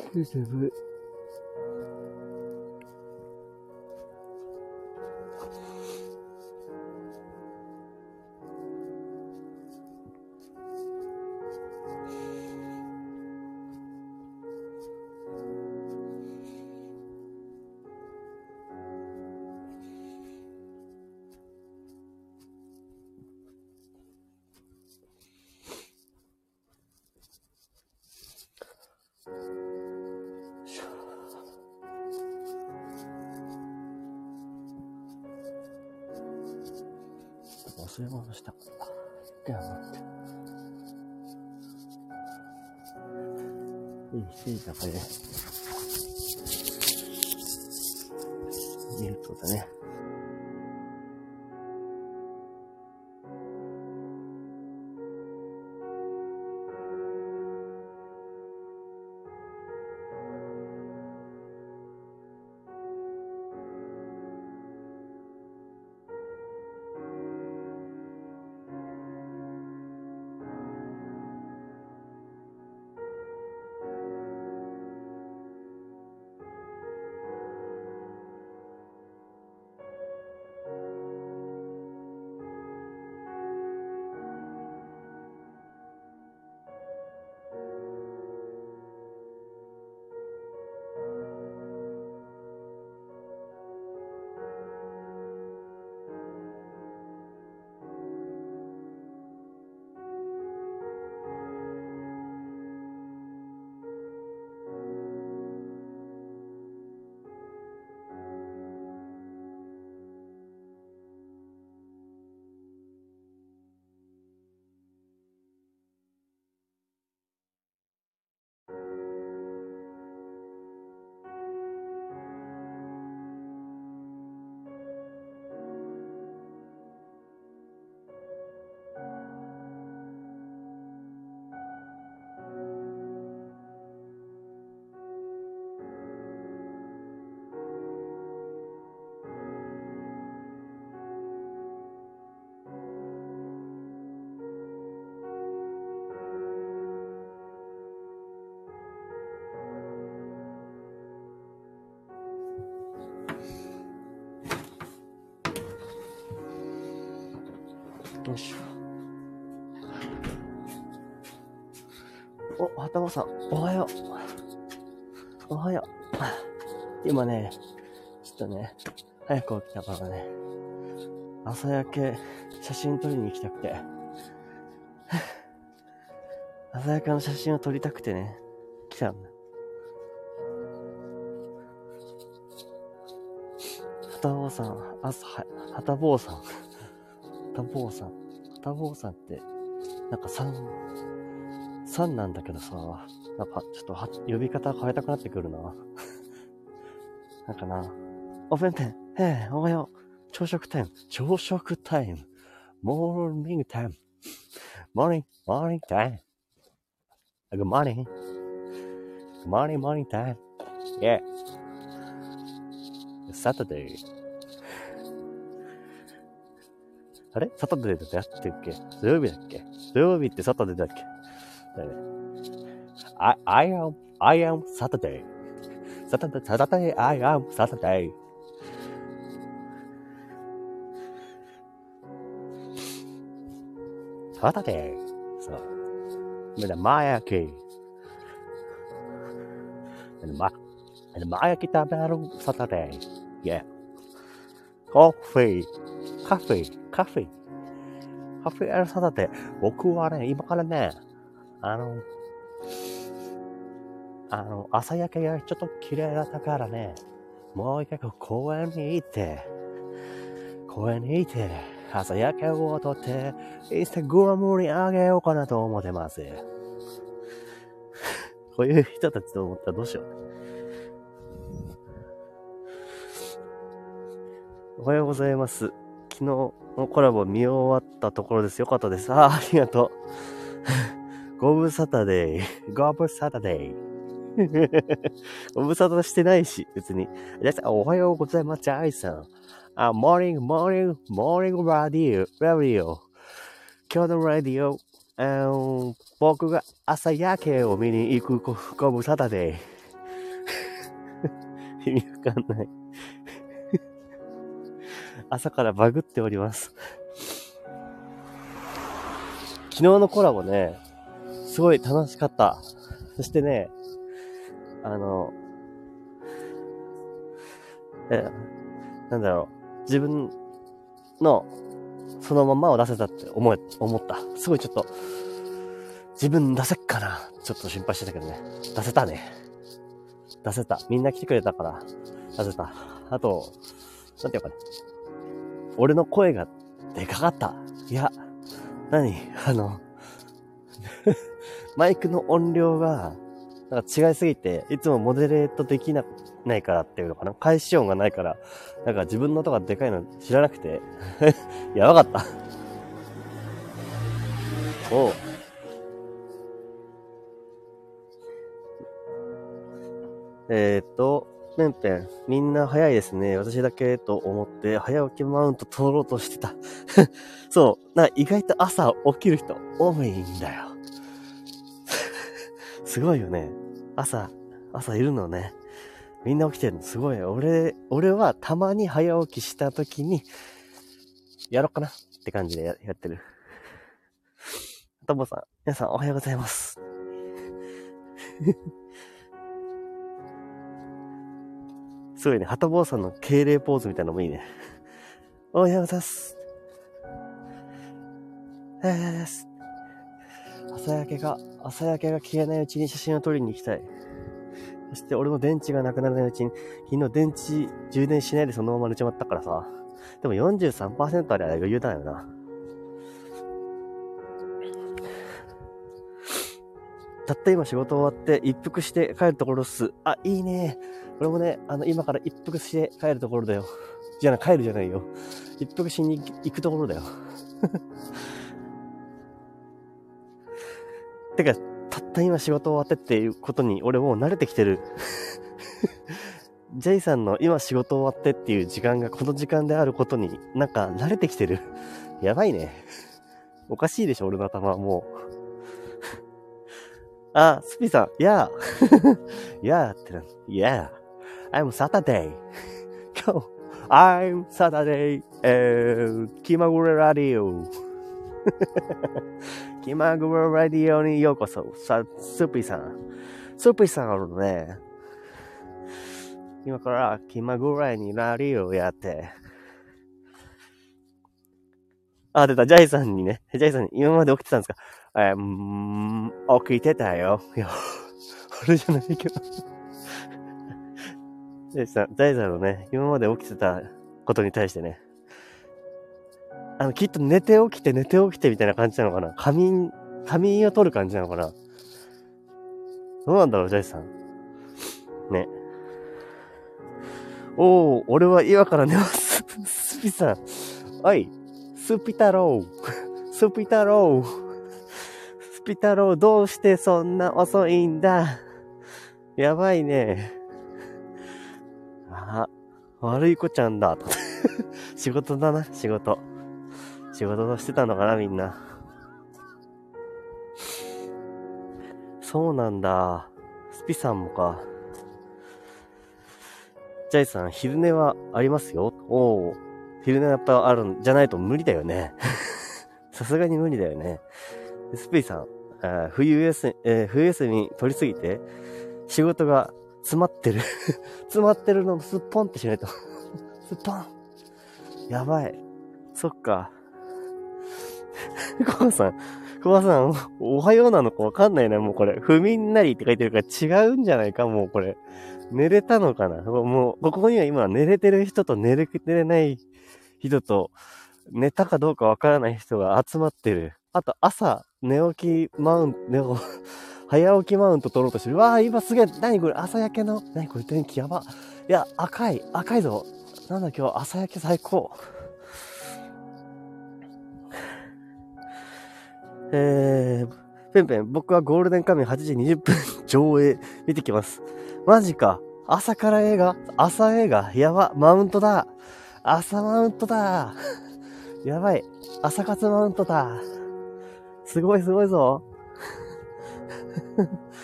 あ、つ忘れ物した。では待って。いい、7時だからね。ミルクだね。よいしょ。お、はたまさん、おはよう。おはよう。今ね、ちょっとね、早く起きたからね、朝焼け写真撮りに行きたくて。朝焼けの写真を撮りたくてね、来たんだ。はたぼうさん、朝、は、はたぼうさん。はたぼうさん。はたぼうさんって、なんか三、三なんだけどさ、なんかちょっとは呼び方変えたくなってくるな。なんかな。お弁当、ええ、おはよう。朝食タイム。朝食タイム。 Morning time. Morning, morning time. Good morning. Good morning, morning time. Yeah. It's Saturday. あれサタデーだってやってるっけ土曜日だっけ土曜日ってサタデーだっけだよね I, I am, I am Saturday. Saturday, Saturday, I am Saturday. サタデー。そう。med en majaki. En, ma en majaki 食べる Saturday. Yeah. コーヒー、カフェ、カフェ。カフェあるサタデー。僕はね、今からね、あの、あの、朝焼けがちょっと綺麗だったからね、もう一回公園に行って、公園に行って、朝焼けを撮って、インスタグラムにあげようかなと思ってます。こういう人たちと思ったらどうしよう。おはようございます。昨日のコラボ見終わったところです。よかったです。ああ、ありがとう。ゴブサタデー。ゴブサタデー。ご無沙汰してないし、別に。皆さん、おはようございます。ジャイさん。あ、モーニング、 morning, morning radio, radio。今日の radio、あの、僕が朝焼けを見に行くご無沙汰で。意味わかんない朝からバグっております。昨日のコラボね、すごい楽しかった。そしてね、あの、え、なんだろう、自分のそのままを出せたって思え、思った。すごいちょっと、自分出せっかなちょっと心配してたけどね。出せたね。出せた。みんな来てくれたから、出せた。あと、なんていうかね。俺の声がでかかった。いや、何？あの マイクの音量が、なんか違いすぎて、いつもモデレートできな、ないからっていうのかな？返し音がないから、なんか自分の音がでかいの知らなくて やばかったおう。えー、っと、ペンペン、みんな早いですね。私だけと思って、早起きマウント取ろうとしてた。そう。な、意外と朝起きる人多いんだよ。すごいよね。朝、朝いるのね。みんな起きてるのすごい。俺、俺はたまに早起きした時に、やろうかなって感じでややってる。ともさん、皆さんおはようございます。すごいね、はたぼうさんの敬礼ポーズみたいなのもいいね。おはようございます。おはようございます。朝焼けが、朝焼けが消えないうちに写真を撮りに行きたい。そして俺の電池がなくならないうちに、昨日電池充電しないでそのまま寝ちまったからさ。でも43%あれは余裕だよな。たった今仕事終わって一服して帰るところっす。あ、いいね。俺もね、あの、今から一服して帰るところだよ。じゃあ、帰るじゃないよ。一服しに行くところだよ。てか、たった今仕事終わってっていうことに俺もう慣れてきてる。ジェイさんの今仕事終わってっていう時間がこの時間であることになんか慣れてきてる。やばいね。おかしいでしょ、俺の頭はもう。あ、スピさん、やー。やーってな、やー。I'm Saturday. 今日、I'm Saturday. えー、気まぐれラディオ。気まぐれラディオにようこそ。さ、スピーさん。スーピーさんあるね。今から気まぐれにラディオやって。あ、出た。ジャイさんにね。ジャイさんに今まで起きてたんですかえー、ん起きてたよ。いや、俺じゃないけど。ジャイさん、ジャイさんのね、今まで起きてたことに対してね。あの、きっと寝て起きて寝て起きてみたいな感じなのかな？仮眠、仮眠を取る感じなのかな？どうなんだろう、ジャイさん。ね。おー、俺は今から寝ます。スピさん。おい、スピ太郎。スピ太郎。スピ太郎、どうしてそんな遅いんだ？やばいね。あ、悪い子ちゃんだ。仕事だな、仕事。仕事してたのかな、みんな。そうなんだ。スピさんもか。ジャイさん、昼寝はありますよ？おお。昼寝やっぱあるんじゃないと無理だよね。さすがに無理だよね。スピさん、あ冬休み、えー、冬休み取りすぎて、仕事が詰まってる 詰まってるのすっぽんってしないと すっぽん。やばい。そっか。コバさん、コバさん、おはようなのかわかんないな、もうこれ。不眠なりって書いてるから違うんじゃないか、もうこれ。寝れたのかな？もう、ここには今寝れてる人と寝れてない人と、寝たかどうかわからない人が集まってる。あと朝、寝起きマウント、寝早起きマウント取ろうとしてる。わあ、今すげえ、何これ朝焼けの、何これ天気やば。いや、赤い、赤いぞ。なんだ今日朝焼け最高。えー、ペンペン、僕はゴールデンカムイ8時20分上映見てきます。マジか。朝から映画？朝映画？やば。マウントだ。朝マウントだ。やばい。朝活マウントだ。すごいすごいぞ。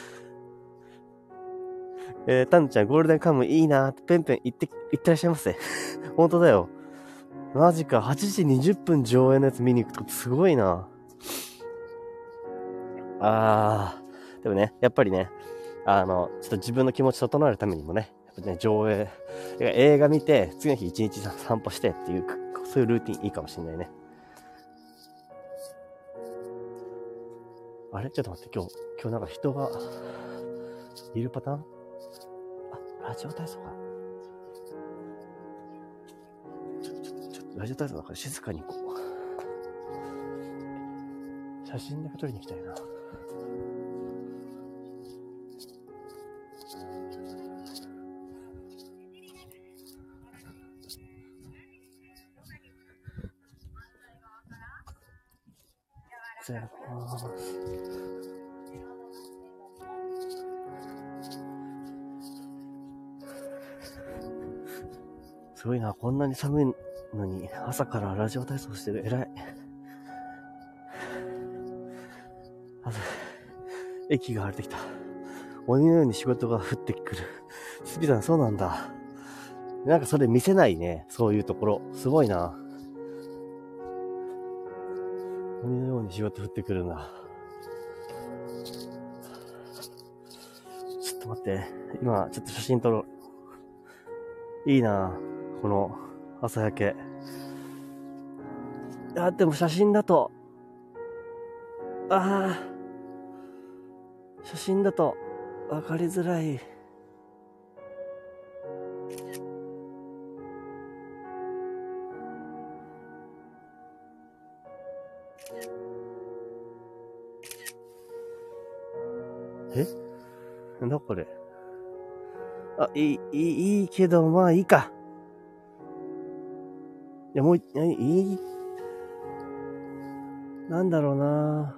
えー、タンちゃん、ゴールデンカムいいなって、ペンペン言って、言ってらっしゃいませ。本当だよ。マジか、8時20分上映のやつ見に行くとすごいな。あー、でもね、やっぱりね、あの、ちょっと自分の気持ち整えるためにもね、やっぱね、上映、映画見て、次の日一日散歩してっていう、そういうルーティンいいかもしんないね。あれ？ちょっと待って、今日、今日なんか人がいるパターン？あ、ラジオ体操か。ちょ、ちょ、ちょ、ラジオ体操だから静かに行こう。写真だけ撮りに行きたいな。失礼しす。ごいな、こんなに寒いのに朝からラジオ体操してる。偉い。朝、駅が晴れてきた。鬼のように仕事が降ってくる。スピさん、そうなんだ。なんかそれ見せないね。そういうところ。すごいな。鬼のように仕事降ってくるんだ。ちょっと待って。今、ちょっと写真撮ろう。いいなこの朝焼け。いや、でも写真だと、ああ、写真だと分かりづらい。え？なんだこれ？あ、いい、いいけど、まあいいか。や、もう、いい、なんだろうな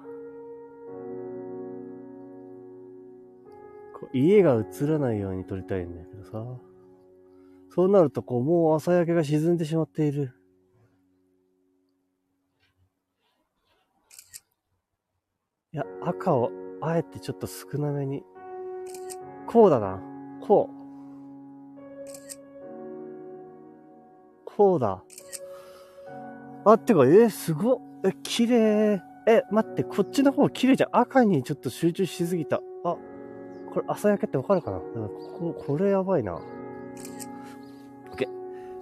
こう家が映らないように撮りたいんだけどさ。そうなると、こう、もう朝焼けが沈んでしまっている。いや、赤を、あえてちょっと少なめに。こうだな。こう。こうだ。あ、てか、えー、すごえ、綺麗。え、待って、こっちの方綺麗じゃん。赤にちょっと集中しすぎた。あ、これ朝焼けってわかるかな？ここ、これやばいな。オッケー。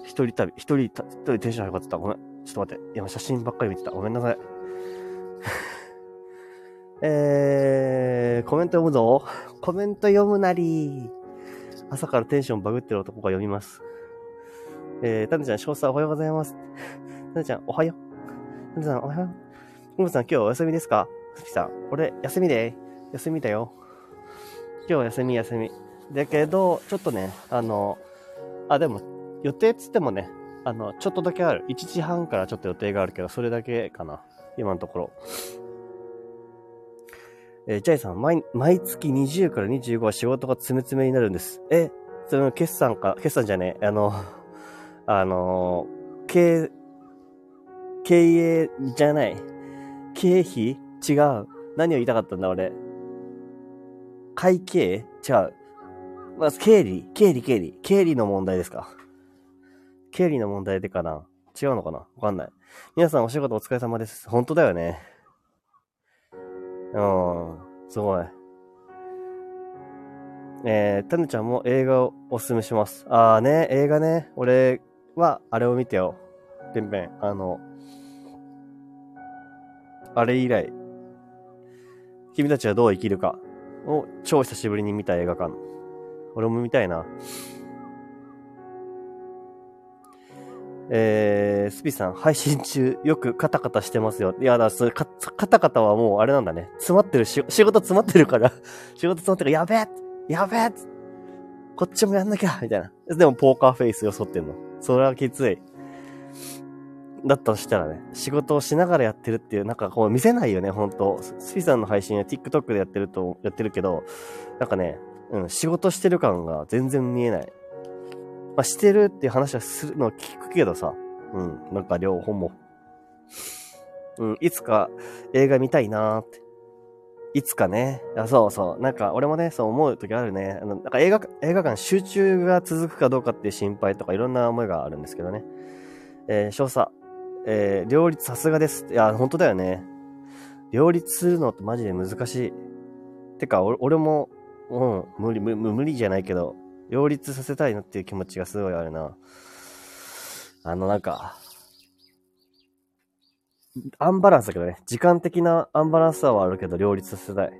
一人旅、一人、一人テンション上がってた。ごめん。ちょっと待って。今写真ばっかり見てた。ごめんなさい。えー、コメント読むぞ。コメント読むなり。朝からテンションバグってる男が読みます。えー、タネちゃん、詳細おはようございます。タネちゃん、おはよう。タネさん、おはよう。モモさん、今日お休みですか？スピさん、俺、休みで。休みだよ。今日休み、休み。だけど、ちょっとね、あの、あ、でも、予定つってもね、あの、ちょっとだけある。1時半からちょっと予定があるけど、それだけかな。今のところ。えー、ジャイさん、毎、毎月20から25は仕事が詰め詰めになるんです。え、その決算か、決算じゃねえ、あの、あの経、経営じゃない。経費？違う。何を言いたかったんだ、俺。会計？違う。まず、経理経理経理。経理の問題ですか。経理の問題でかな違うのかな？わかんない。皆さんお仕事お疲れ様です。本当だよね。うん。すごい。えー、タヌちゃんも映画をおすすめします。あーね、映画ね。俺、は、あれを見てよ。てんぺん。あの、あれ以来、君たちはどう生きるかを超久しぶりに見た映画館。俺も見たいな。えー、スピさん、配信中、よくカタカタしてますよ。いや、だ、それ、カタカタはもう、あれなんだね。詰まってるし、仕事詰まってるから 仕事詰まってるからやべえやべえこっちもやんなきゃみたいな。でも、ポーカーフェイスよそってんの。それはきつい。だったとしたらね、仕事をしながらやってるっていう、なんかこう見せないよね、ほんと。スピさんの配信は TikTok でやってると、やってるけど、なんかね、うん、仕事してる感が全然見えない。まあ、してるっていう話はするの聞くけどさ、うん、なんか両方も。うん、いつか映画見たいなーって。いつかね、あそうそう、なんか俺もね、そう思う時あるね。あの、なんか映画、映画館集中が続くかどうかっていう心配とかいろんな思いがあるんですけどね。えー、少佐、えー、両立さすがです。いや、本当だよね。両立するのってマジで難しい。てか、俺も、うん、無理、無無理じゃないけど、両立させたいなっていう気持ちがすごいあるな。あの、なんか、アンバランスだけどね。時間的なアンバランスはあるけど、両立させたい。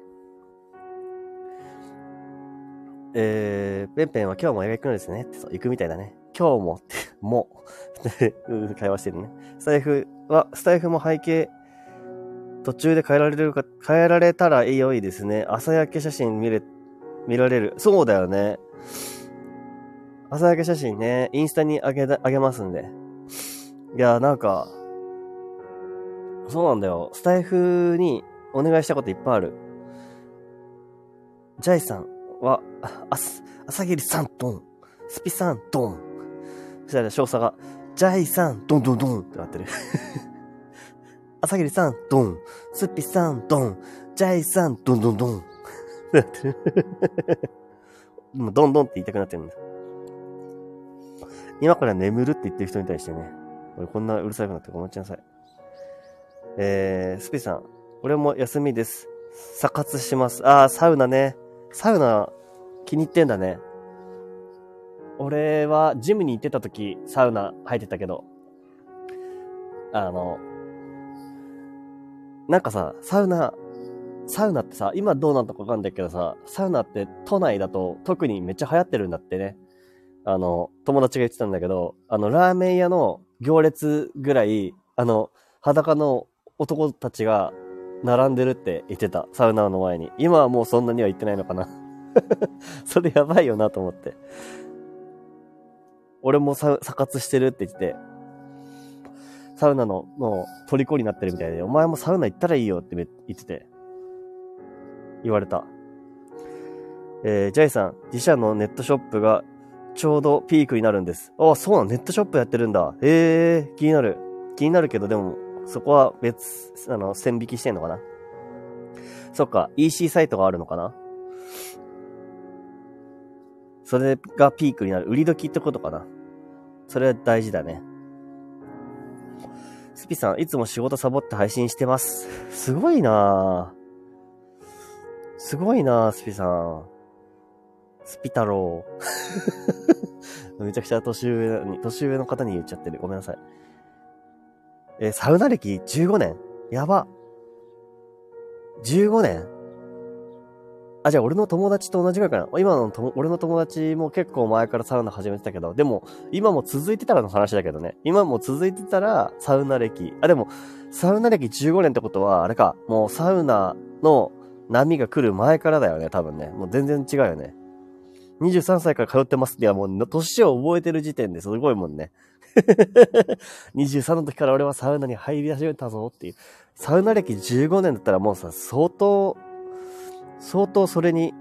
えー、ペンペンは今日も映画行くのですね。ってそう、行くみたいだね。今日もって、も、会話してるね。スタイフは、スタイフも背景、途中で変えられるか、変えられたら良いですね。朝焼け写真見れ、見られる。そうだよね。朝焼け写真ね、インスタにあげ、あげますんで。いや、なんか、そうなんだよ。スタイフにお願いしたこといっぱいある。ジャイさんは、あ、す、朝霧さん、ドン。スピさん、ドン。そしたら少佐が、ジャイさん、ドンドンドンってなってる。朝霧さん、ドン。スピさん、ドン。ジャイさん、ドンドンドン。ってなってる。もうドンドンって言いたくなってるんだ。今から眠るって言ってる人に対してね、俺こんなうるさくなってごめんなさい。えー、スピさん、俺も休みです。サ活します。あー、サウナね。サウナ気に入ってんだね。俺はジムに行ってた時、サウナ入ってたけど、あの、なんかさ、サウナ、サウナってさ、今どうなんのかわかんないけどさ、サウナって都内だと特にめっちゃ流行ってるんだってね。あの、友達が言ってたんだけど、あの、ラーメン屋の行列ぐらい、あの、裸の男たちが並んでるって言ってた。サウナの前に。今はもうそんなには行ってないのかな それやばいよなと思って。俺もサ活してるって言って、サウナの、もう、虜になってるみたいで、お前もサウナ行ったらいいよって言ってて、言われた。えー、ジャイさん、自社のネットショップがちょうどピークになるんです。あ、そうなのネットショップやってるんだ。ええー、気になる。気になるけど、でも、そこは別、あの、線引きしてんのかなそっか、EC サイトがあるのかなそれがピークになる。売り時ってことかなそれは大事だね。スピさん、いつも仕事サボって配信してます。すごいなぁ。すごいなぁ、スピさん。スピ太郎。めちゃくちゃ年上に、年上の方に言っちゃってる。ごめんなさい。え、サウナ歴15年やば。15年あ、じゃあ俺の友達と同じぐらいかな。今のと俺の友達も結構前からサウナ始めてたけど、でも今も続いてたらの話だけどね。今も続いてたらサウナ歴。あ、でもサウナ歴15年ってことは、あれか、もうサウナの波が来る前からだよね、多分ね。もう全然違うよね。23歳から通ってますって、もう年を覚えてる時点ですごいもんね。23の時から俺はサウナに入り始めたぞっていう。サウナ歴15年だったらもうさ、相当、相当それに、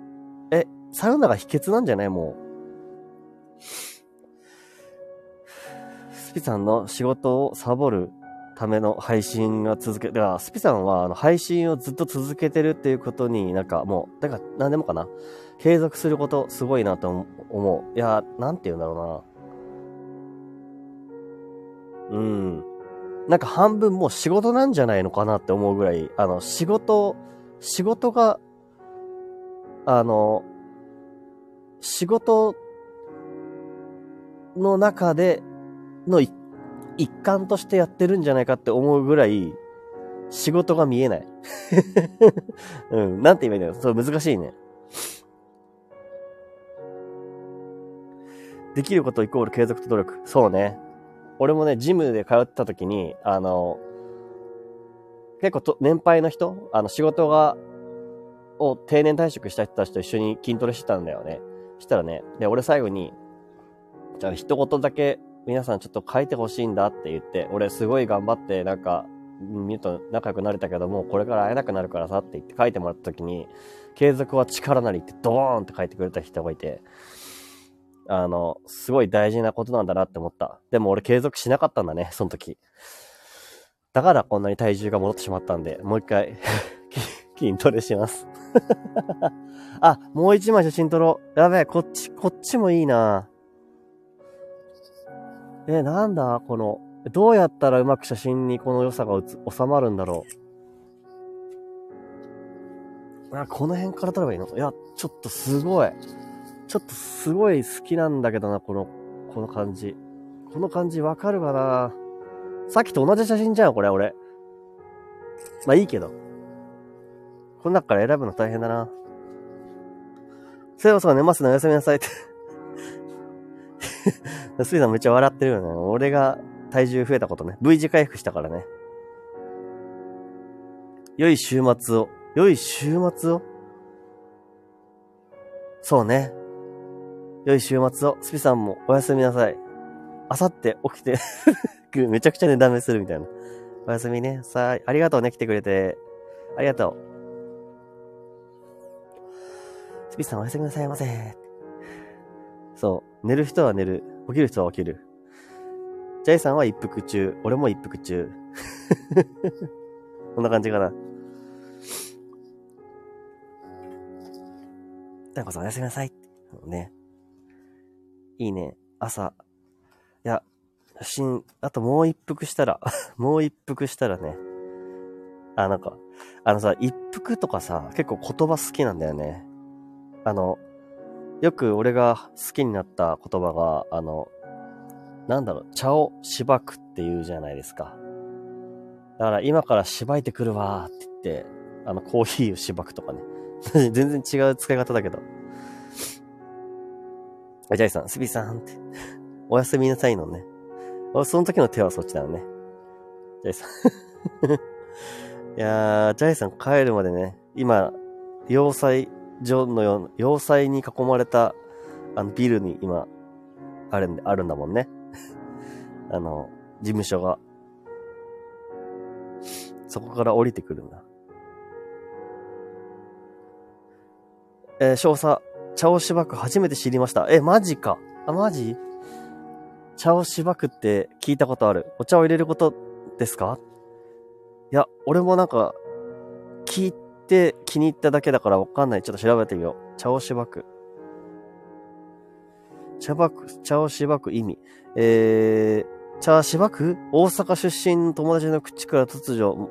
え、サウナが秘訣なんじゃない？もう。スピさんの仕事をサボるための配信が続け、だからスピさんはあの配信をずっと続けてるっていうことになんかもう、だから何でもかな？継続することすごいなと思う。いや、なんて言うんだろうな。うん。なんか半分もう仕事なんじゃないのかなって思うぐらい、あの、仕事、仕事が、あの、仕事の中での一環としてやってるんじゃないかって思うぐらい、仕事が見えない。うん、なんて言えばいいんだよ。そう、難しいね。できることイコール継続と努力。そうね。俺もね、ジムで通ってた時に、あの、結構と年配の人、あの仕事が、を定年退職した人たちと一緒に筋トレしてたんだよね。したらね、で、俺最後に、じゃあ一言だけ皆さんちょっと書いてほしいんだって言って、俺すごい頑張って、なんか、見ると仲良くなれたけども、これから会えなくなるからさって言って書いてもらった時に、継続は力なりってドーンって書いてくれた人がいて、あの、すごい大事なことなんだなって思った。でも俺継続しなかったんだね、その時。だからこんなに体重が戻ってしまったんで、もう一回筋トレします。あ、もう一枚写真撮ろう。やべえ、こっち、こっちもいいな。え、なんだこの、どうやったらうまく写真にこの良さが収まるんだろう。あ、この辺から撮ればいいの？いや、ちょっとすごい。ちょっとすごい好きなんだけどな、この、この感じ。この感じわかるかな？さっきと同じ写真じゃん、これ、俺。まあいいけど。この中から選ぶの大変だな。セロさん寝ますね、おやすみなさいって。スイさんめっちゃ笑ってるよね。俺が体重増えたことね。V 字回復したからね。良い週末を。良い週末をそうね。良い週末を。スピさんもおやすみなさい。あさって起きて めちゃくちゃね、ダメするみたいな。おやすみね。さあ、ありがとうね、来てくれて。ありがとう。スピさんおやすみなさいませ。そう。寝る人は寝る。起きる人は起きる。ジャイさんは一服中。俺も一服中。こんな感じかな。タコさんおやすみなさい。ね。いいね。朝。いや、写真、あともう一服したら、もう一服したらね。あ、なんか、あのさ、一服とかさ、結構言葉好きなんだよね。あの、よく俺が好きになった言葉が、あの、なんだろう、茶をしばくって言うじゃないですか。だから今からしばいてくるわーって言って、あの、コーヒーをしばくとかね。全然違う使い方だけど。あジャイさん、スビさんって。おやすみなさいのね。その時の手はそっちだよね。ジャイさん。いやー、ジャイさん帰るまでね、今、要塞所のような、要塞に囲まれた、あの、ビルに今、あるんで、あるんだもんね。あの、事務所が。そこから降りてくるんだ。えー、少佐、茶をしばく初めて知りました。え、マジか。あ、マジ？茶をしばくって聞いたことある。お茶を入れることですか？いや、俺もなんか、聞いて気に入っただけだからわかんない。ちょっと調べてみよう。茶をしばく。茶ばく、茶をしばく意味。えー、茶しばく？大阪出身の友達の口から突如、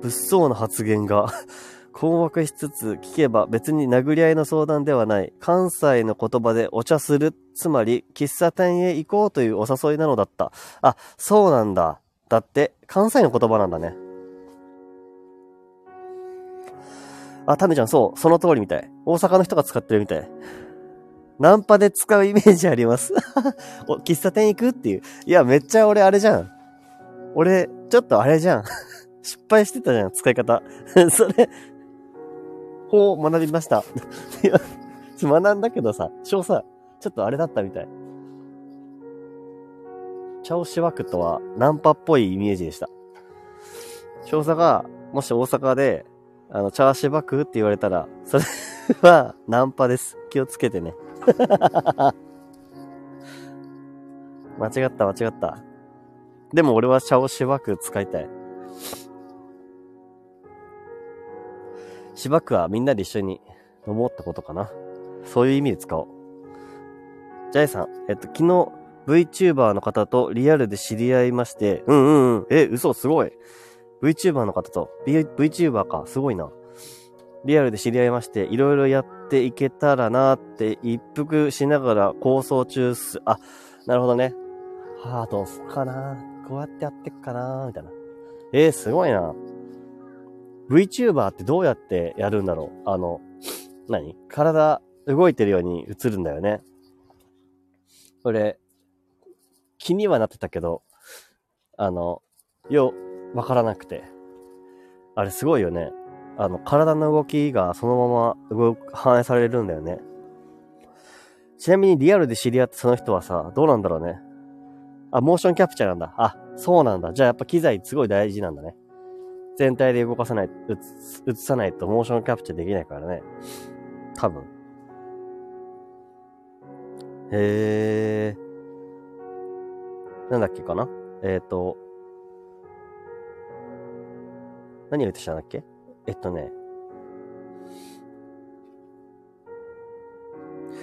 物騒な発言が 困惑しつつ聞けば別に殴り合いの相談ではない。関西の言葉でお茶する。つまり、喫茶店へ行こうというお誘いなのだった。あ、そうなんだ。だって、関西の言葉なんだね。あ、タメちゃん、そう。その通りみたい。大阪の人が使ってるみたい。ナンパで使うイメージあります。お、喫茶店行くっていう。いや、めっちゃ俺あれじゃん。俺、ちょっとあれじゃん。失敗してたじゃん、使い方。それ、こう学びました。いや、学んだけどさ、少佐、ちょっとあれだったみたい。茶をしばくとは、ナンパっぽいイメージでした。少佐が、もし大阪で、あの、茶をしばくって言われたら、それは、ナンパです。気をつけてね。間違った、間違った。でも俺は茶をしばく使いたい。しばくはみんなで一緒に飲もうってことかな。そういう意味で使おう。ジャイさん、えっと、昨日 VTuber の方とリアルで知り合いまして、うんうんうん。え、嘘、すごい。VTuber の方と、v、VTuber か、すごいな。リアルで知り合いまして、いろいろやっていけたらなって一服しながら構想中っす。あ、なるほどね。はあ、どうすっかな。こうやってやってっかな、みたいな。えー、すごいな。VTuber ってどうやってやるんだろうあの、何？体動いてるように映るんだよね。これ、気にはなってたけど、あの、よ、わからなくて。あれすごいよね。あの、体の動きがそのまま動く、反映されるんだよね。ちなみにリアルで知り合ったその人はさ、どうなんだろうね。あ、モーションキャプチャーなんだ。あ、そうなんだ。じゃあやっぱ機材すごい大事なんだね。全体で動かさない、映さないとモーションキャプチャーできないからね。多分。へえ。なんだっけかなえっ、ー、と、何言うてしたんだっけ？えっとね。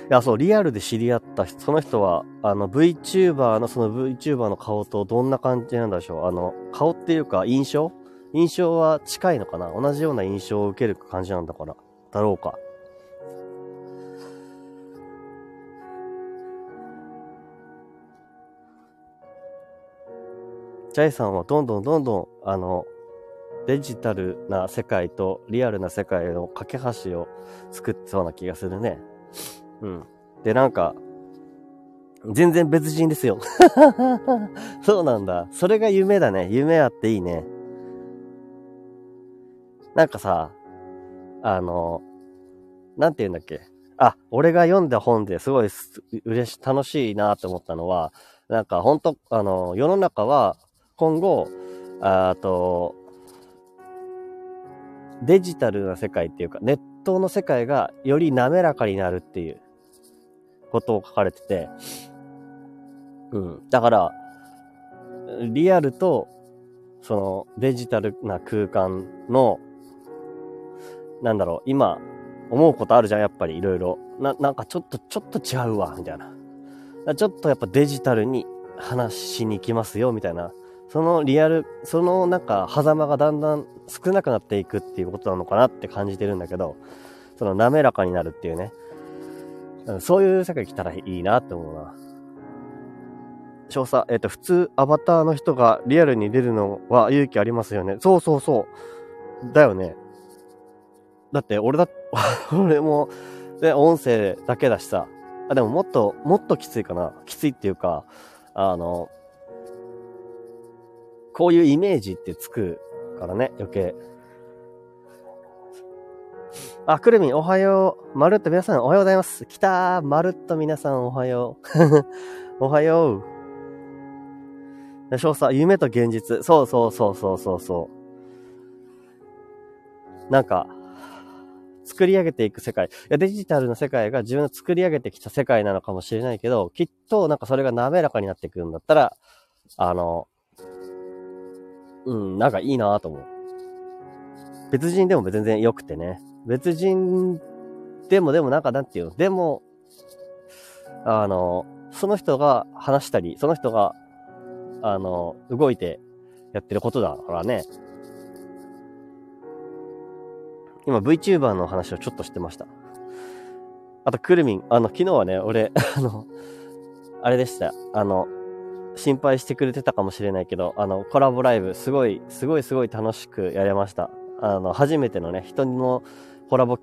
いや、そう、リアルで知り合った人、その人は、あの、VTuber の、その VTuber の顔とどんな感じなんでしょうあの、顔っていうか、印象？印象は近いのかな？同じような印象を受ける感じなんだから、だろうか。ジャイさんはどんどんどんどん、あの、デジタルな世界とリアルな世界の架け橋を作ってそうな気がするね。うん。で、なんか、全然別人ですよ。そうなんだ。それが夢だね。夢あっていいね。なんかさ、あの、なんて言うんだっけ。あ、俺が読んだ本ですごい嬉し、楽しいなって思ったのは、なんか本当あの、世の中は今後、あと、デジタルな世界っていうか、ネットの世界がより滑らかになるっていうことを書かれてて、うん。だから、リアルと、そのデジタルな空間の、なんだろう、今、思うことあるじゃん、やっぱりいろいろ。な、なんかちょっと、ちょっと違うわ、みたいな。ちょっとやっぱデジタルに話しに行きますよ、みたいな。そのリアル、そのなんか、狭間がだんだん少なくなっていくっていうことなのかなって感じてるんだけど、その滑らかになるっていうね。そういう世界来たらいいなって思うな。詳細、えっ、ー、と、普通アバターの人がリアルに出るのは勇気ありますよね。そうそうそう。だよね。だって俺だ、俺も、で、音声だけだしさ。あ、でももっと、もっときついかな。きついっていうか、あの、こういうイメージってつくからね、余計。あ、くるみん、おはよう。まるっと皆さん、おはようございます。来たー。まるっと皆さん、おはよう。おはよう。少佐、夢と現実。そうそうそうそうそうそう。なんか、作り上げていく世界。いや、デジタルの世界が自分の作り上げてきた世界なのかもしれないけど、きっとなんかそれが滑らかになっていくんだったら、あの、うん、なんかいいなと思う。別人でも全然良くてね。別人でもでもなんかなんていうのでも、あの、その人が話したり、その人が、あの、動いてやってることだからね。今 VTuber の話をちょっとしてました。あと、くるみん。あの、昨日はね、俺、あの、あれでした。あの、心配してくれてたかもしれないけど、あの、コラボライブ、すごい、すごいすごい楽しくやれました。あの、初めてのね、人のコラボ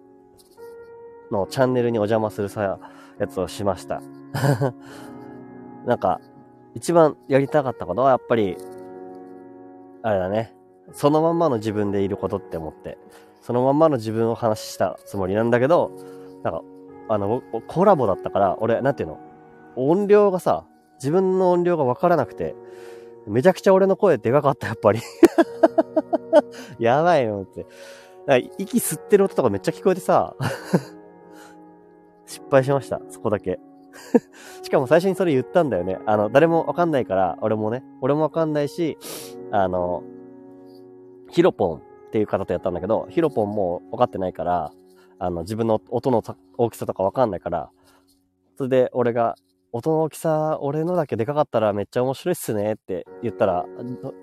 のチャンネルにお邪魔するさ、やつをしました。なんか、一番やりたかったことは、やっぱり、あれだね。そのまんまの自分でいることって思って、そのまんまの自分を話したつもりなんだけど、なんか、あの、コラボだったから、俺、なんていうの？音量がさ、自分の音量がわからなくて、めちゃくちゃ俺の声でかかった、やっぱり やばいのって。息吸ってる音とかめっちゃ聞こえてさ 失敗しました、そこだけ しかも最初にそれ言ったんだよね。あの、誰もわかんないから、俺もね、俺もわかんないし、あの、ヒロポンっていう方とやったんだけど、ヒロポンもわかってないから、あの、自分の音の大きさとかわかんないから、それで俺が、音の大きさ、俺のだけでかかったらめっちゃ面白いっすねって言ったら、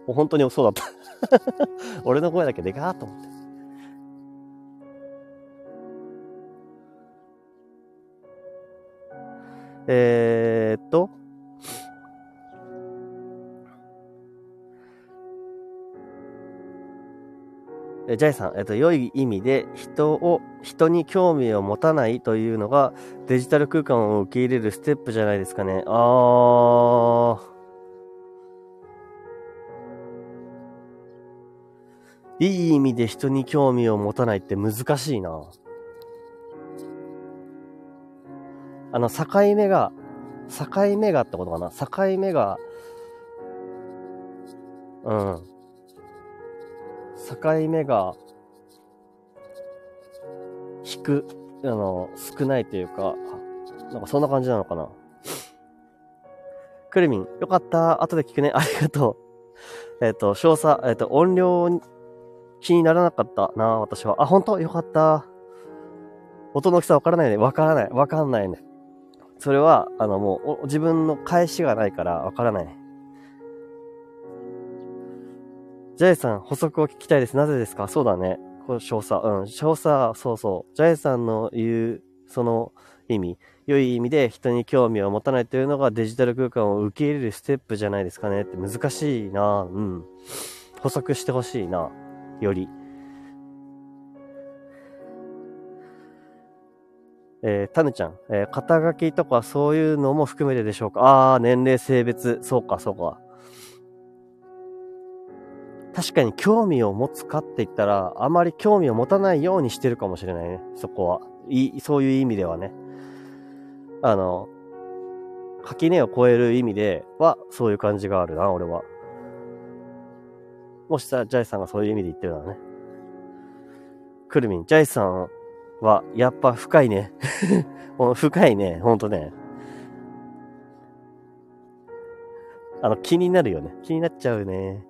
本当にそうだった 俺の声だけでかーと思って。えー、っと、えジャイさん、えっと、良い意味で人を、人に興味を持たないというのがデジタル空間を受け入れるステップじゃないですかね。あー。いい意味で人に興味を持たないって難しいな。あの、境目が、境目がってことかな境目が、うん。境目が、引く、あの、少ないというか、なんかそんな感じなのかな。クルミン、よかった。後で聞くね。ありがとう。えっ、ー、と、詳細、えっ、ー、と、音量気にならなかったな、私は。あ、本当？よかった。音の大きさわからないね。わからない。わかんないね。それは、あの、もう、自分の返しがないからわからない。ジャイさん、補足を聞きたいです。なぜですか？そうだね。この少佐。うん。少佐、そうそう。ジャイさんの言う、その意味。良い意味で人に興味を持たないというのがデジタル空間を受け入れるステップじゃないですかねって難しいなうん。補足してほしいな。より。えー、タヌちゃん、えー、肩書きとかそういうのも含めてでしょうか？ああ、年齢、性別、そうか、そうか。確かに興味を持つかって言ったら、あまり興味を持たないようにしてるかもしれないね、そこは。い、そういう意味ではね。あの、垣根を越える意味では、そういう感じがあるな、俺は。もしさ、ジャイさんがそういう意味で言ってるならね。クルミン、ジャイさんは、やっぱ深いね。深いね、ほんとね。あの、気になるよね。気になっちゃうね。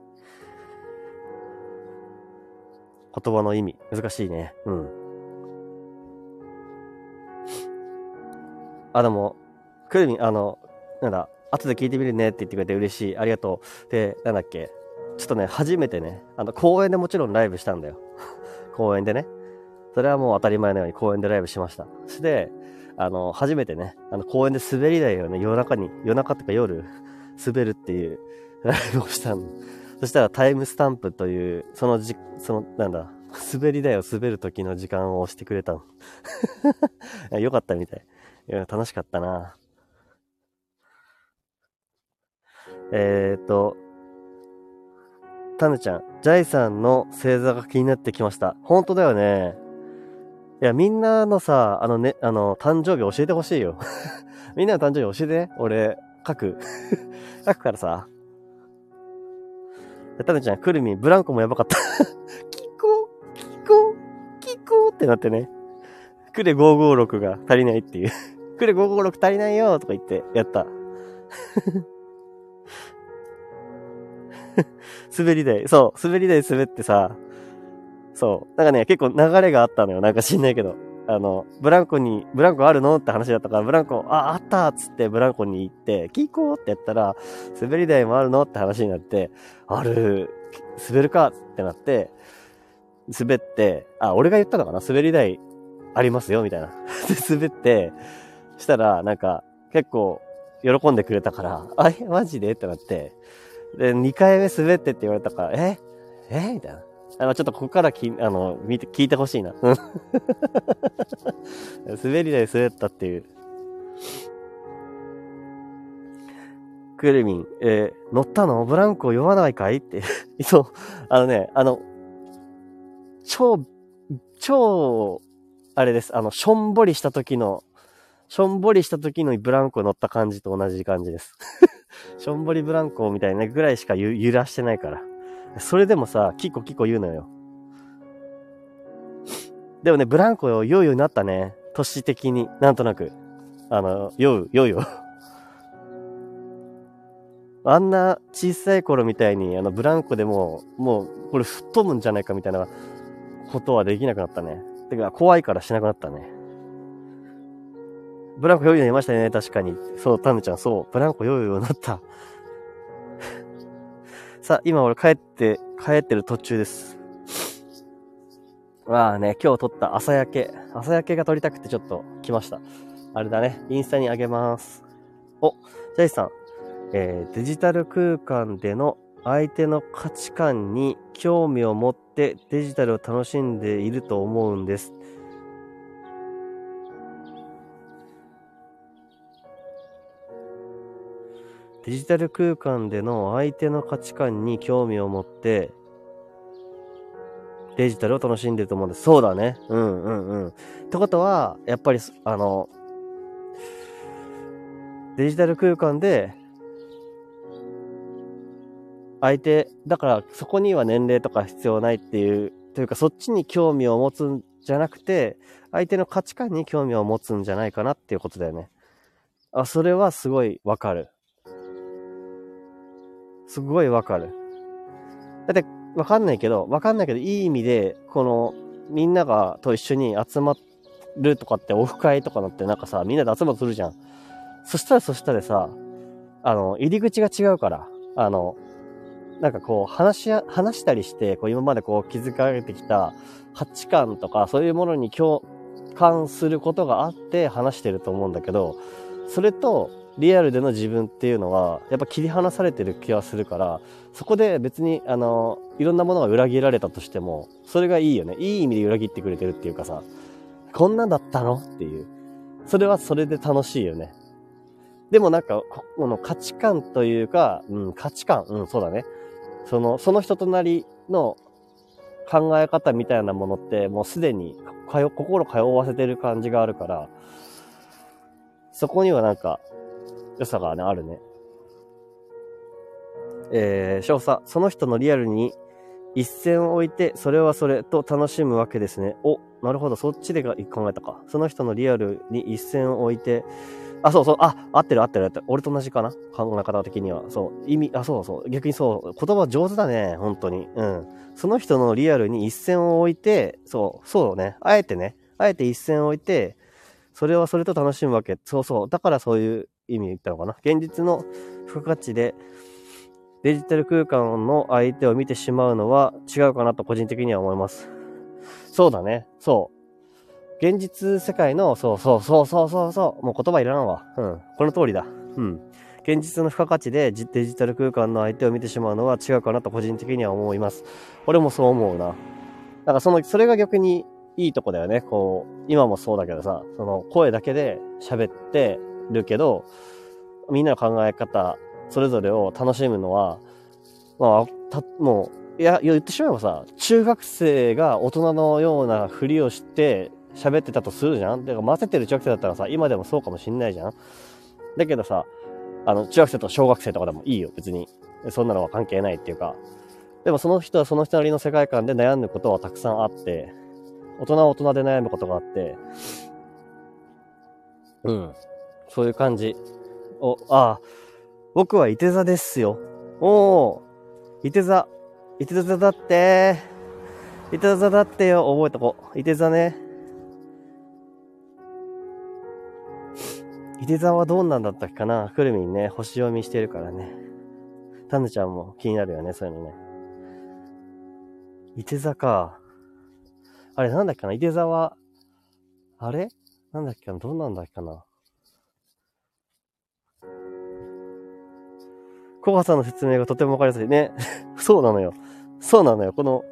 言葉の意味、難しいね。うん。あ、でも、クルミン、あの、なんだ、後で聞いてみるねって言ってくれて嬉しい。ありがとう。で、なんだっけ。ちょっとね、初めてね、あの、公園でもちろんライブしたんだよ。公園でね。それはもう当たり前のように公園でライブしました。そして、あの、初めてね、あの、公園で滑り台をね、夜中に、夜中とか夜、滑るっていうライブをしたの。そしたらタイムスタンプという、そのじ、その、なんだ、滑り台を滑る時の時間を押してくれたの。よかったみたい。い、楽しかったな。えーと、タヌちゃん、ジャイさんの星座が気になってきました。本当だよね。いや、みんなのさ、あのね、あの、誕生日教えてほしいよ。みんなの誕生日教えて。俺、書く。書くからさ。タヌちゃん、くるみ、ブランコもやばかった。キコ、キコ、キコってなってね。クレ556が足りないっていうクレ556足りないよとか言ってやった。滑り台、そう、滑り台滑ってさ、そう、なんかね、結構流れがあったのよ。なんか知んないけど。あの、ブランコに、ブランコあるのって話だったから、ブランコ、あ、あったっつってブランコに行って、キーコーってやったら、滑り台もあるのって話になって、ある、滑るかってなって、滑って、あ、俺が言ったのかな？滑り台ありますよみたいな。で、滑って、したら、なんか、結構、喜んでくれたから、あ、え、マジで？ってなって、で、2回目滑ってって言われたから、え？え？みたいな。あの、ちょっとここからき、あの、見て、聞いてほしいな。滑り台滑ったっていう。クルミン、えー、乗ったの？ブランコ酔わないかい？って。そう。あのね、あの、超、超、あれです。あの、しょんぼりした時のしょんぼりした時のブランコ乗った感じと同じ感じです。しょんぼりブランコみたいなぐらいしか揺らしてないから。それでもさ、キコキコ言うのよ。でもね、ブランコを酔うようになったね。年的に。なんとなく。あの、酔う、酔うよ。あんな小さい頃みたいに、あの、ブランコでも、もう、これ吹っ飛ぶんじゃないかみたいなことはできなくなったね。てか、怖いからしなくなったね。ブランコ酔うようになりましたね、確かに。そう、タヌちゃん、そう。ブランコ酔うようになった。さあ、今俺帰って、帰ってる途中です。まあね、今日撮った朝焼け。朝焼けが撮りたくてちょっと来ました。あれだね、インスタにあげます。お、ジャイさん。えー、デジタル空間での相手の価値観に興味を持ってデジタルを楽しんでいると思うんです。デジタル空間での相手の価値観に興味を持って、デジタルを楽しんでると思うんです。そうだね。うんうんうん。ってことは、やっぱり、あの、デジタル空間で、相手、だからそこには年齢とか必要ないっていう、というかそっちに興味を持つんじゃなくて、相手の価値観に興味を持つんじゃないかなっていうことだよね。あ、それはすごいわかる。すごいわかる。だって、わかんないけど、わかんないけど、いい意味で、この、みんなが、と一緒に集まるとかって、オフ会とかなって、なんかさ、みんなで集まるとするじゃん。そしたらそしたらさ、あの、入り口が違うから、あの、なんかこう、話し、話したりして、こう、今までこう、築かれてきた価値観とか、そういうものに共感することがあって話してると思うんだけど、それと、リアルでの自分っていうのは、やっぱ切り離されてる気はするから、そこで別に、あの、いろんなものが裏切られたとしても、それがいいよね。いい意味で裏切ってくれてるっていうかさ、こんなんだったのっていう。それはそれで楽しいよね。でもなんか、この価値観というか、うん、価値観、うん、そうだね。その、その人となりの考え方みたいなものって、もうすでに心通わせてる感じがあるから、そこにはなんか、良さがね、あるね。えー、少佐、その人のリアルに一線を置いて、それはそれと楽しむわけですね。お、なるほど、そっちで考えたか。その人のリアルに一線を置いて、あ、そうそう、あ、合ってる合ってる合ってる。俺と同じかな？考え方的には。そう、意味、あ、そうそう。逆にそう、言葉上手だね、本当に。うん。その人のリアルに一線を置いて、そう、そうね。あえてね、あえて一線を置いて、それはそれと楽しむわけ。そうそう。だからそういう意味で言ったのかな？現実の付加価値で、デジタル空間の相手を見てしまうのは違うかなと個人的には思います。そうだね。そう。現実世界の、そうそうそうそうそうそう。もう言葉いらんわ。うん。この通りだ。うん。現実の付加価値でデジタル空間の相手を見てしまうのは違うかなと個人的には思います。俺もそう思うな。だからその、それが逆にいいとこだよね。こう、今もそうだけどさ、その声だけで喋ってるけど、みんなの考え方それぞれを楽しむのは、まあ、た、もう、いや、言ってしまえばさ、中学生が大人のようなふりをして喋ってたとするじゃん？だから混ぜてる中学生だったらさ、今でもそうかもしんないじゃん？だけどさ、あの、中学生と小学生とかでもいいよ、別に。そんなのは関係ないっていうか。でもその人はその人なりの世界観で悩むことはたくさんあって、大人は大人で悩むことがあって、うん。そういう感じ。お、ああ、僕は伊手座ですよ。おー、伊手座。伊手座だって。伊手座だってよ。覚えとこう。伊手座ね。伊手座はどんなんだったっけかな？くるみんね、星読みしてるからね。タヌちゃんも気になるよね、そういうのね。伊手座か。あれ、なんだっけな？伊手座は、あれ？なんだっけな？どんなんだっけかな？コバさんの説明がとてもわかりやすいね。そうなのよ。そうなのよ。この、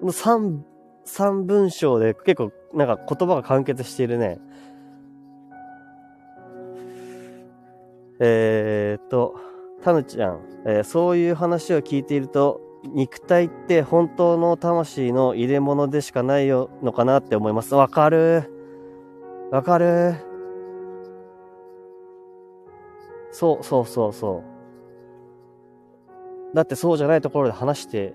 この三、三文章で結構なんか言葉が完結しているね。えー、っと、タヌちゃん、えー、そういう話を聞いていると、肉体って本当の魂の入れ物でしかないのかなって思います。わかる。わかる。そうそうそうそう。だってそうじゃないところで話して、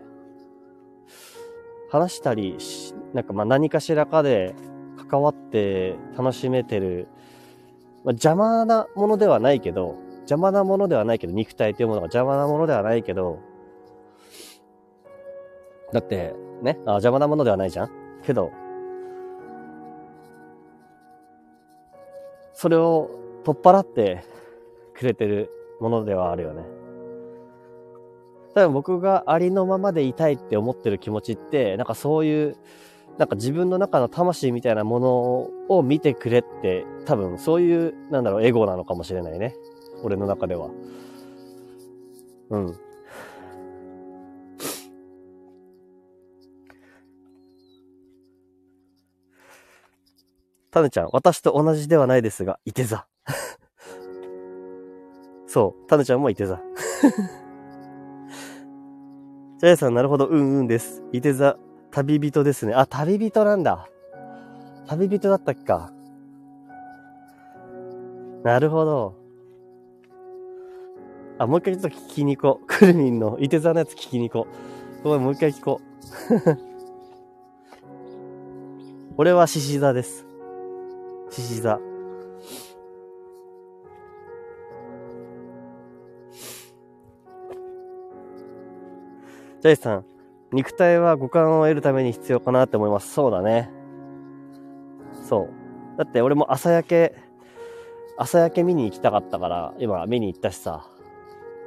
話したりしなんかまあ何かしらかで関わって楽しめてる、まあ、邪魔なものではないけど、邪魔なものではないけど、肉体というものが邪魔なものではないけど、だって、ね、あ邪魔なものではないじゃん？けど、それを取っ払ってくれてるものではあるよね。多分僕がありのままでいたいって思ってる気持ちって、なんかそういう、なんか自分の中の魂みたいなものを見てくれって、多分そういう、なんだろう、エゴなのかもしれないね。俺の中では。うん。タネちゃん、私と同じではないですが、いて座。そう、タネちゃんもいて座。ジャイさん、なるほど、うんうんです。いて座、旅人ですね。あ、旅人なんだ。旅人だったっけか。なるほど。あ、もう一回ちょっと聞きに行こう。くるみんのいて座のやつ聞きに行こう。ごめん、もう一回聞こう。俺は獅子座です。獅子座。ジャイさん、肉体は五感を得るために必要かなって思います。そうだね。そう。だって俺も朝焼け、朝焼け見に行きたかったから、今見に行ったしさ、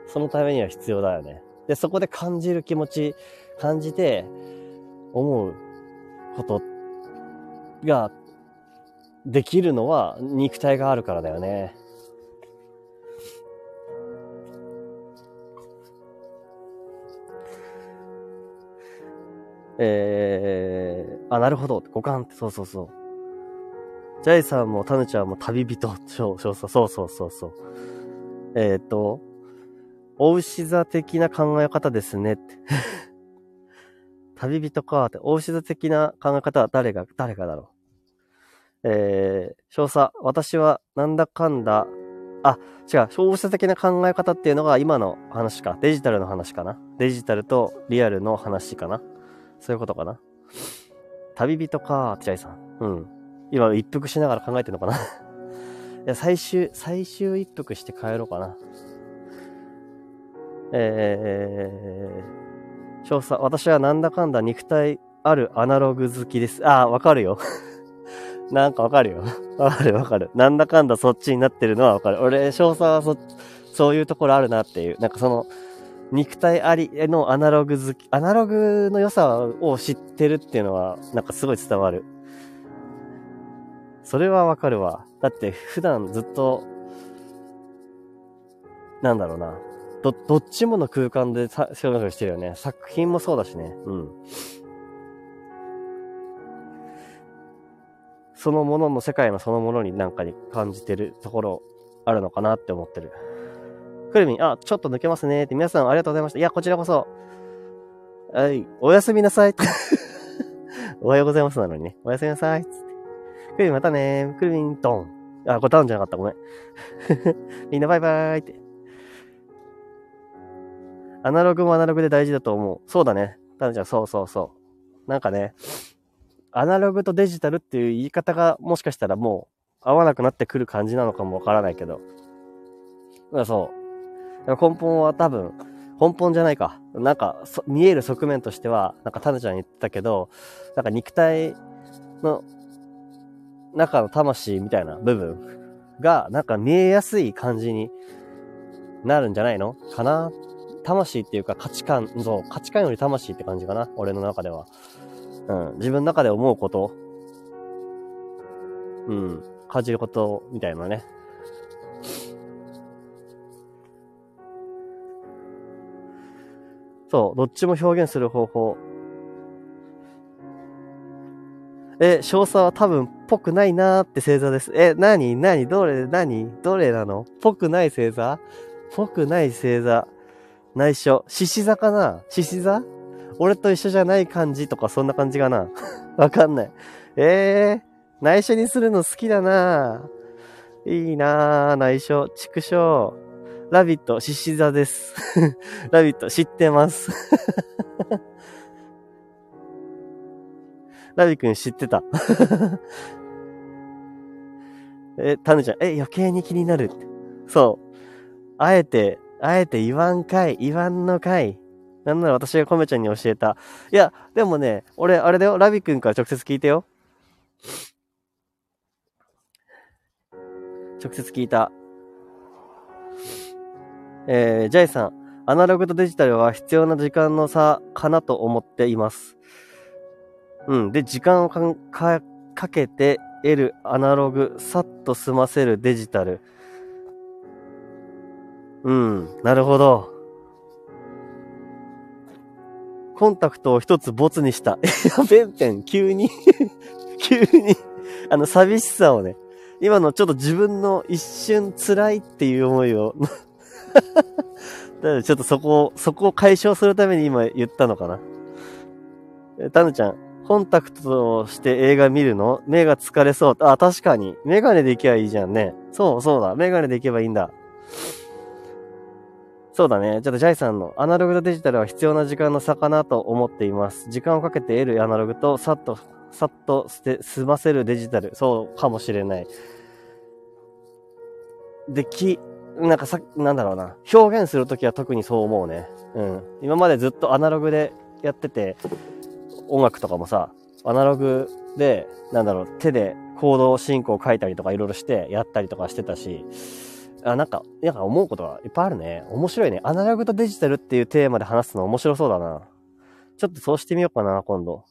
そのためには必要だよね。で、そこで感じる気持ち、感じて、思うことができるのは肉体があるからだよね。えー、あ、なるほど。五感って、そうそうそう。ジャイさんもタヌちゃんも旅人。そうそうそうそうそうそう。えっ、ー、と、お牛座的な考え方ですねって。旅人かって、お牛座的な考え方は誰が、誰がだろう。えー、少佐、私はなんだかんだ、あ、違う、消費者的な考え方っていうのが今の話か。デジタルの話かな。デジタルとリアルの話かな。そういうことかな。旅人か、ティライさん。うん。今一服しながら考えてるのかな いや、最終、最終一服して帰ろうかな。えー、少佐、私はなんだかんだ肉体あるアナログ好きです。ああ、わかるよ。なんかわかるよ。わかるわかる。なんだかんだそっちになってるのはわかる。俺、少佐はそ、そういうところあるなっていう。なんかその、肉体ありのアナログ好き、アナログの良さを知ってるっていうのは、なんかすごい伝わる。それはわかるわ。だって普段ずっと、なんだろうな。ど、どっちもの空間でさ表現してるよね。作品もそうだしね。うん。そのものの世界のそのものになんかに感じてるところあるのかなって思ってる。くるみん、あ、ちょっと抜けますねって、皆さんありがとうございました。いや、こちらこそ。はい、おやすみなさい。おはようございますなのにね。おやすみなさい。つって。くるみまたねくるみん、ドン。あ、これタウンじゃなかった。ごめん。みんなバイバーイって。アナログもアナログで大事だと思う。そうだね。タウンちゃん、そうそうそう。なんかね、アナログとデジタルっていう言い方がもしかしたらもう合わなくなってくる感じなのかもわからないけど。そう。根本は多分、根本じゃないか。なんか、見える側面としては、なんかタヌちゃん言ってたけど、なんか肉体の中の魂みたいな部分が、なんか見えやすい感じになるんじゃないの？かな？魂っていうか価値観、そう、価値観より魂って感じかな？俺の中では。うん。自分の中で思うこと、うん。感じることみたいなね。そう、どっちも表現する方法。え、少佐は多分、ぽくないなーって星座です。え、なに？なに？どれ？なに？どれなの？ぽくない星座？ぽくない星座。内緒。獅子座かな？獅子座？俺と一緒じゃない感じとかそんな感じかな？わかんない。えー、内緒にするの好きだないいなぁ、内緒。畜生。ラビット、獅子座です。ラビット、知ってます。ラビくん知ってた？え、タヌちゃん、え、余計に気になる。そう。あえて、あえて言わんかい、言わんのかい。なんなら私がコメちゃんに教えた。いや、でもね、俺、あれだよ、ラビくんから直接聞いてよ。直接聞いた。えー、ジャイさん、アナログとデジタルは必要な時間の差かなと思っています。うん。で、時間をかかけて得るアナログ、さっと済ませるデジタル。うん。なるほど。コンタクトを一つボツにした。やべんぺん、急に 急にあの、寂しさをね、今のちょっと自分の一瞬辛いっていう思いを だからちょっとそこを、そこを解消するために今言ったのかな。えタヌちゃん、コンタクトをして映画見るの？目が疲れそう。あ、確かに。メガネで行けばいいじゃんね。そうそうだ。メガネで行けばいいんだ。そうだね。ちょっとジャイさんのアナログとデジタルは必要な時間の差かなと思っています。時間をかけて得るアナログとさっと、さっと捨て、済ませるデジタル。そうかもしれない。で、き、なんかさ、なんだろうな。表現するときは特にそう思うね。うん。今までずっとアナログでやってて、音楽とかもさ、アナログで、なんだろう、手でコード進行を書いたりとかいろいろしてやったりとかしてたし、あ、なんか、なんか思うことがいっぱいあるね。面白いね。アナログとデジタルっていうテーマで話すの面白そうだな。ちょっとそうしてみようかな、今度。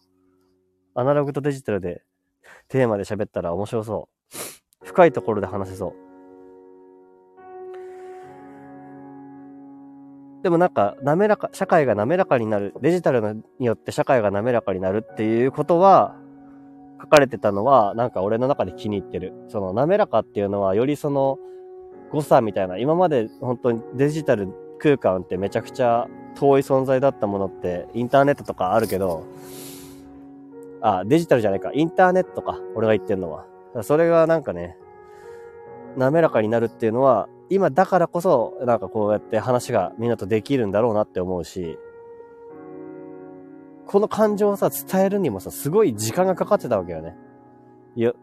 アナログとデジタルでテーマで喋ったら面白そう。深いところで話せそう。でもなんか、滑らか、社会が滑らかになる、デジタルによって社会が滑らかになるっていうことは、書かれてたのは、なんか俺の中で気に入ってる。その滑らかっていうのは、よりその、誤差みたいな、今まで本当にデジタル空間ってめちゃくちゃ遠い存在だったものって、インターネットとかあるけど、あ、デジタルじゃないか、インターネットか、俺が言ってんのは。それがなんかね、滑らかになるっていうのは、今だからこそ、なんかこうやって話がみんなとできるんだろうなって思うし、この感情をさ、伝えるにもさ、すごい時間がかかってたわけよね。いや、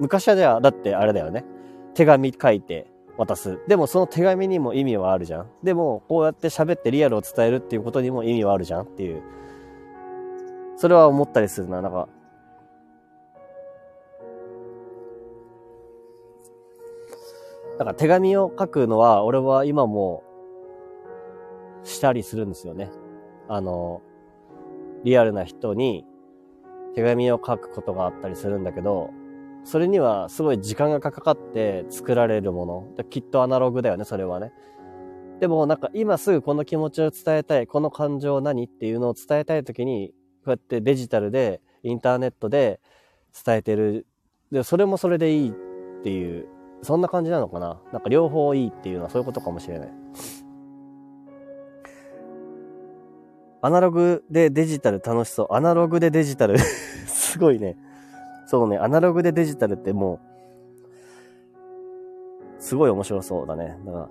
昔はじゃあ、だってあれだよね。手紙書いて渡す。でもその手紙にも意味はあるじゃん。でも、こうやって喋ってリアルを伝えるっていうことにも意味はあるじゃんっていう。それは思ったりするな。なんか、だから手紙を書くのは、俺は今もしたりするんですよね。あの、リアルな人に手紙を書くことがあったりするんだけど、それにはすごい時間がかかって作られるもの。きっとアナログだよね、それはね。でもなんか今すぐこの気持ちを伝えたい、この感情何っていうのを伝えたいときに、こうやってデジタルで、インターネットで伝えてる。で、それもそれでいいっていうそんな感じなのかな？なんか両方いいっていうのはそういうことかもしれない。アナログでデジタル楽しそう。アナログでデジタル すごいね。そうね、アナログでデジタルってもう、すごい面白そうだね。だから、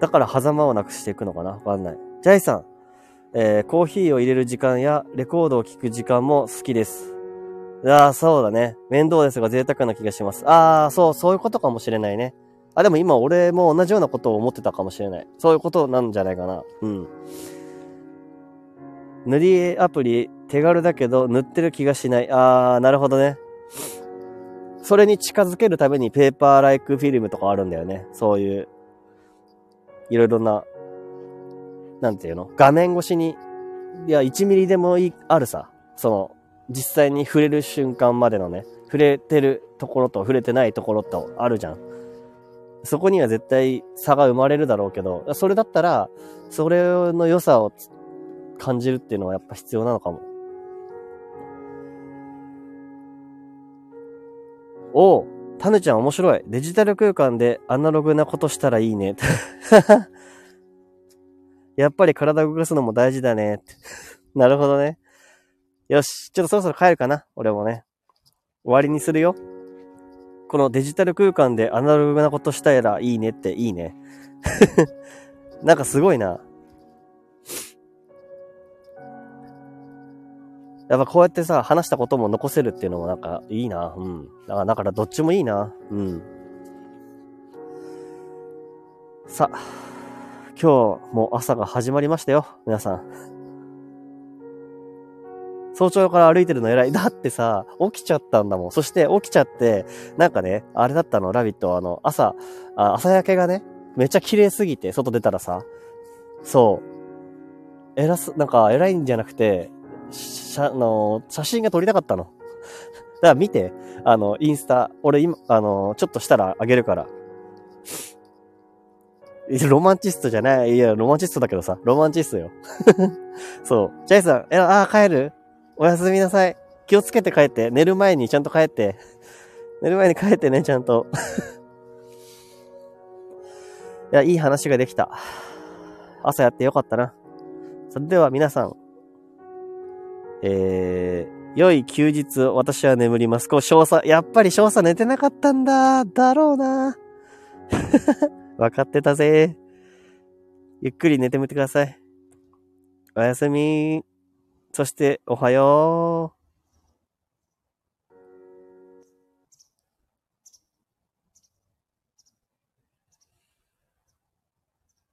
だから狭間をなくしていくのかな？わかんない。ジャイさん、えー、コーヒーを入れる時間やレコードを聴く時間も好きです。ああ、そうだね。面倒ですが贅沢な気がします。ああ、そう、そういうことかもしれないね。あ、でも今俺も同じようなことを思ってたかもしれない。そういうことなんじゃないかな。うん。塗りアプリ、手軽だけど塗ってる気がしない。ああ、なるほどね。それに近づけるためにペーパーライクフィルムとかあるんだよね。そういう、いろいろな、なんていうの？画面越しに、いや、1ミリでもいい、あるさ。その、実際に触れる瞬間までのね、触れてるところと触れてないところとあるじゃん。そこには絶対差が生まれるだろうけど、それだったら、それの良さを感じるっていうのはやっぱ必要なのかも。おう、タヌちゃん面白い。デジタル空間でアナログなことしたらいいね。やっぱり体動かすのも大事だね。なるほどね。よし、ちょっとそろそろ帰るかな俺もね。終わりにするよ。このデジタル空間でアナログなことしたいらいいねっていいね。なんかすごいな。やっぱこうやってさ、話したことも残せるっていうのもなんかいいな。うん。だから、どっちもいいな。うん。さあ、今日も朝が始まりましたよ。皆さん。早朝から歩いてるの偉い。だってさ、起きちゃったんだもん。そして起きちゃって、なんかね、あれだったの、ラビット、あの、朝、あ朝焼けがね、めっちゃ綺麗すぎて、外出たらさ、そう、偉す、なんか偉いんじゃなくて、し、あの、写真が撮りたかったの。だから見て、あの、インスタ、俺今、あの、ちょっとしたらあげるから。ロマンチストじゃない。いや、ロマンチストだけどさ、ロマンチストよ。そう。ジャイさん、え、あ、帰る？おやすみなさい。気をつけて帰って。寝る前にちゃんと帰って。寝る前に帰ってね、ちゃんと。いや、いい話ができた。朝やってよかったな。それでは皆さん、えー、良い休日、私は眠ります。こう、少佐、やっぱり少佐寝てなかったんだ。だろうな。わかってたぜ。ゆっくり寝てみてください。おやすみそして、おはよう。